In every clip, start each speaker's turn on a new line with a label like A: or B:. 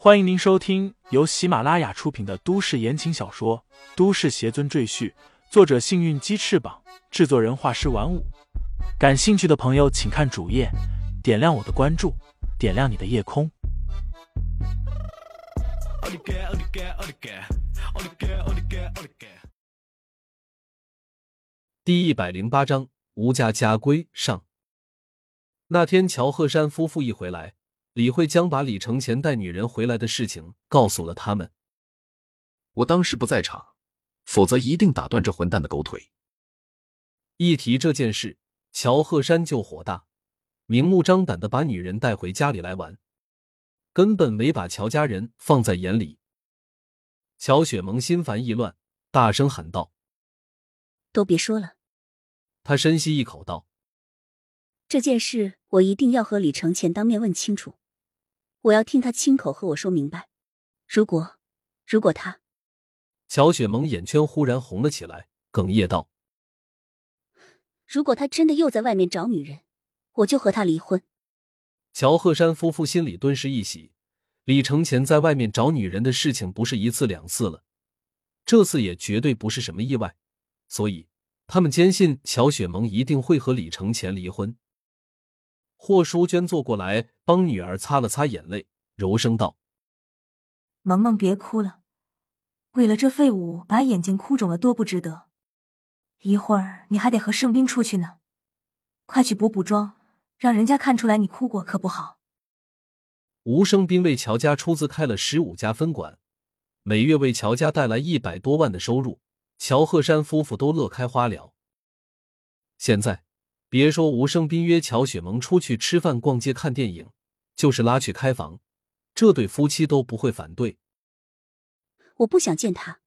A: 欢迎您收听由喜马拉雅出品的都市言情小说《都市邪尊赘婿》，作者：幸运鸡翅膀，制作人：画师玩五。感兴趣的朋友，请看主页，点亮我的关注，点亮你的夜空。
B: 第一百零八章，吴家家规上。那天，乔鹤山夫妇一回来，李慧将把李承前带女人回来的事情告诉了他们。
C: 我当时不在场，否则一定打断这混蛋的狗腿。
B: 一提这件事，乔鹤山就火大，明目张胆的把女人带回家里来玩，根本没把乔家人放在眼里。乔雪萌心烦意乱，大声喊道：“
D: 都别说了！”
B: 他深吸一口道。
D: 这件事我一定要和李承前当面问清楚，我要听他亲口和我说明白。如果，如果他……
B: 乔雪萌眼圈忽然红了起来，哽咽道：“
D: 如果他真的又在外面找女人，我就和他离婚。”
B: 乔鹤山夫妇心里顿时一喜，李承前在外面找女人的事情不是一次两次了，这次也绝对不是什么意外，所以他们坚信乔雪萌一定会和李承前离婚。霍淑娟坐过来，帮女儿擦了擦眼泪，柔声道：“
E: 萌萌，别哭了，为了这废物把眼睛哭肿了，多不值得。一会儿你还得和盛斌出去呢，快去补补妆，让人家看出来你哭过，可不好。”
B: 吴生斌为乔家出资开了十五家分馆，每月为乔家带来一百多万的收入，乔鹤山夫妇都乐开花了。现在。别说吴胜斌约乔雪萌出去吃饭、逛街、看电影，就是拉去开房，这对夫妻都不会反对。
D: 我不想见他。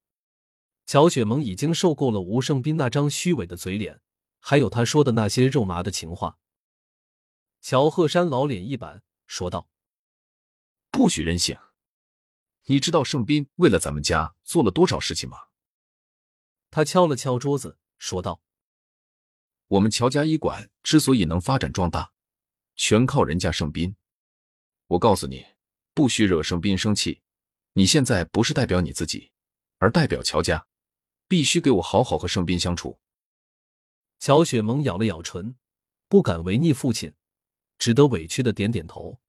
B: 乔雪萌已经受够了吴胜斌那张虚伪的嘴脸，还有他说的那些肉麻的情话。乔鹤山老脸一板，说道：“
C: 不许任性！你知道胜斌为了咱们家做了多少事情吗？”
B: 他敲了敲桌子，说道。
C: 我们乔家医馆之所以能发展壮大，全靠人家盛斌。我告诉你，不许惹盛斌生气。你现在不是代表你自己，而代表乔家，必须给我好好和盛斌相处。
B: 乔雪萌咬了咬唇，不敢违逆父亲，只得委屈的点点头。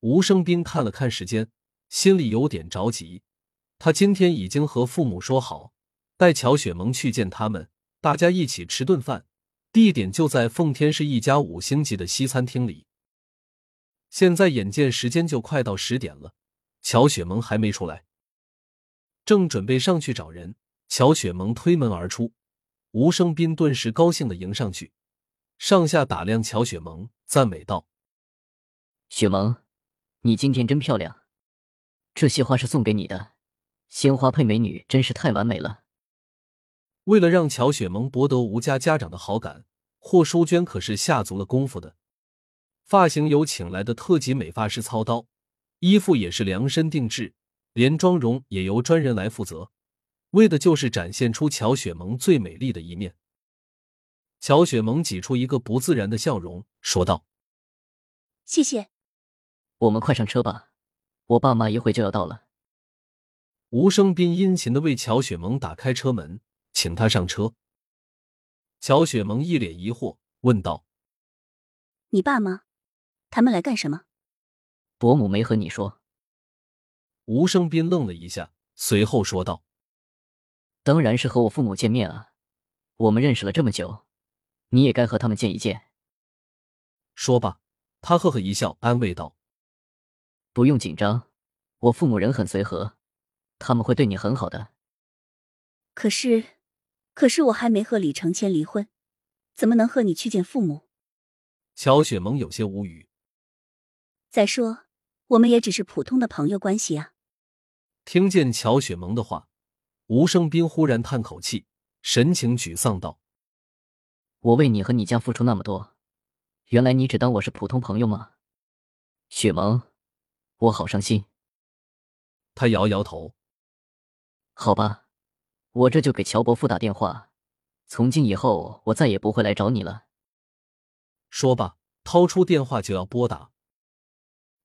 B: 吴生斌看了看时间，心里有点着急。他今天已经和父母说好，带乔雪萌去见他们。大家一起吃顿饭，地点就在奉天市一家五星级的西餐厅里。现在眼见时间就快到十点了，乔雪萌还没出来，正准备上去找人，乔雪萌推门而出，吴生斌顿时高兴的迎上去，上下打量乔雪萌，赞美道：“
F: 雪萌，你今天真漂亮，这些花是送给你的，鲜花配美女，真是太完美了。”
B: 为了让乔雪萌博得吴家家长的好感，霍淑娟可是下足了功夫的。发型由请来的特级美发师操刀，衣服也是量身定制，连妆容也由专人来负责，为的就是展现出乔雪萌最美丽的一面。乔雪萌挤出一个不自然的笑容，说道：“
D: 谢谢。”
F: 我们快上车吧，我爸妈一会就要到了。
B: 吴生斌殷勤的为乔雪萌打开车门。请他上车。乔雪萌一脸疑惑问道：“
D: 你爸妈，他们来干什么？”
F: 伯母没和你说。
B: 吴生斌愣了一下，随后说道：“
F: 当然是和我父母见面啊！我们认识了这么久，你也该和他们见一见。”
B: 说罢，他呵呵一笑，安慰道：“
F: 不用紧张，我父母人很随和，他们会对你很好的。”
D: 可是。可是我还没和李承前离婚，怎么能和你去见父母？
B: 乔雪萌有些无语。
D: 再说，我们也只是普通的朋友关系啊。
B: 听见乔雪萌的话，吴生斌忽然叹口气，神情沮丧道：“
F: 我为你和你家付出那么多，原来你只当我是普通朋友吗？雪萌，我好伤心。”
B: 他摇摇头。
F: 好吧。我这就给乔伯父打电话，从今以后我再也不会来找你了。
B: 说罢，掏出电话就要拨打。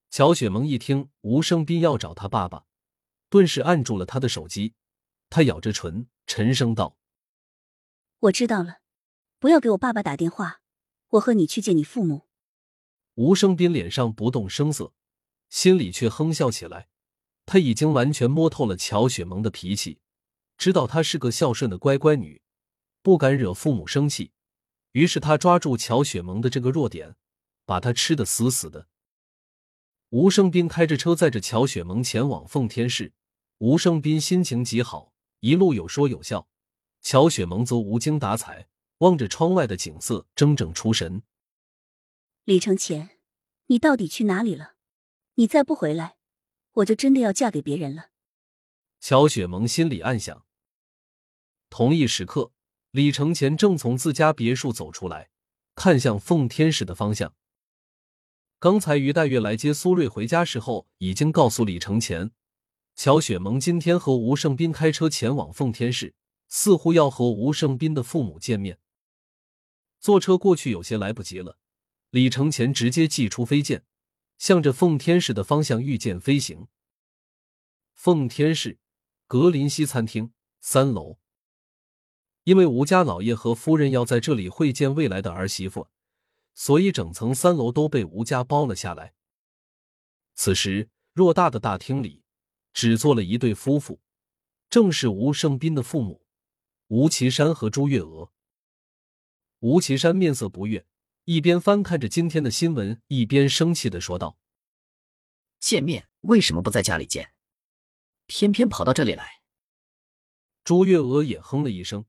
B: 乔雪萌一听吴生斌要找他爸爸，顿时按住了他的手机。他咬着唇，沉声道：“
D: 我知道了，不要给我爸爸打电话，我和你去见你父母。”
B: 吴生斌脸上不动声色，心里却哼笑起来。他已经完全摸透了乔雪萌的脾气，知道她是个孝顺的乖乖女，不敢惹父母生气。于是他抓住乔雪萌的这个弱点，把她吃的死死的。吴生斌开着车载着乔雪萌前往奉天市。吴生斌心情极好，一路有说有笑。乔雪萌则无精打采，望着窗外的景色，怔怔出神。
D: 李承前，你到底去哪里了？你再不回来，我就真的要嫁给别人了。
B: 乔雪萌心里暗想。同一时刻，李承前正从自家别墅走出来，看向奉天市的方向。刚才于黛月来接苏瑞回家时候，已经告诉李承前。乔雪萌今天和吴胜斌开车前往奉天市，似乎要和吴胜斌的父母见面。坐车过去有些来不及了，李承前直接祭出飞剑，向着奉天市的方向御剑飞行。奉天市格林西餐厅三楼，因为吴家老爷和夫人要在这里会见未来的儿媳妇，所以整层三楼都被吴家包了下来。此时，偌大的大厅里。只坐了一对夫妇，正是吴胜斌的父母吴奇山和朱月娥。吴奇山面色不悦，一边翻看着今天的新闻，一边生气的说道：“
F: 见面为什么不在家里见，偏偏跑到这里来？”
B: 朱月娥也哼了一声，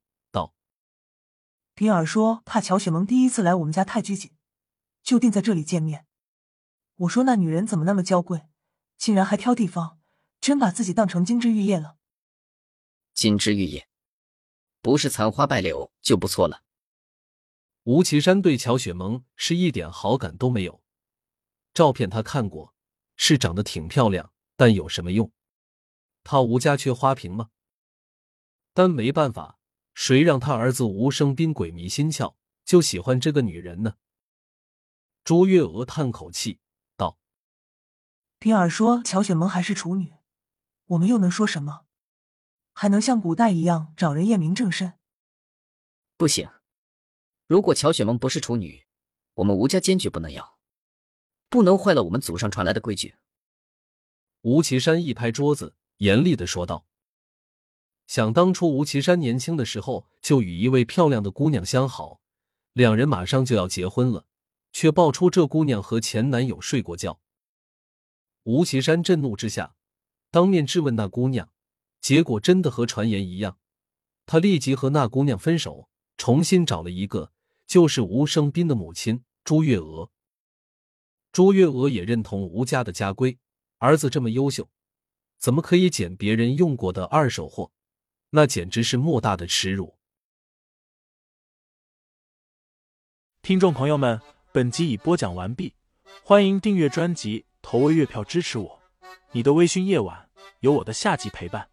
B: 道：“
G: 丁儿说怕乔雪萌第一次来我们家太拘谨，就定在这里见面。我说那女人怎么那么娇贵，竟然还挑地方。”真把自己当成金枝玉叶了。
F: 金枝玉叶，不是残花败柳就不错了。
B: 吴奇山对乔雪萌是一点好感都没有。照片他看过，是长得挺漂亮，但有什么用？他吴家缺花瓶吗？但没办法，谁让他儿子吴生斌鬼迷心窍，就喜欢这个女人呢？朱月娥叹口气道：“
G: 丁儿说乔雪萌还是处女。”我们又能说什么？还能像古代一样找人验明正身？
F: 不行！如果乔雪萌不是处女，我们吴家坚决不能要，不能坏了我们祖上传来的规矩。
B: 吴奇山一拍桌子，严厉的说道：“想当初，吴奇山年轻的时候就与一位漂亮的姑娘相好，两人马上就要结婚了，却爆出这姑娘和前男友睡过觉。”吴奇山震怒之下。当面质问那姑娘，结果真的和传言一样，他立即和那姑娘分手，重新找了一个，就是吴生斌的母亲朱月娥。朱月娥也认同吴家的家规，儿子这么优秀，怎么可以捡别人用过的二手货？那简直是莫大的耻辱！
A: 听众朋友们，本集已播讲完毕，欢迎订阅专辑，投喂月票支持我。你的微醺夜晚，有我的下集陪伴。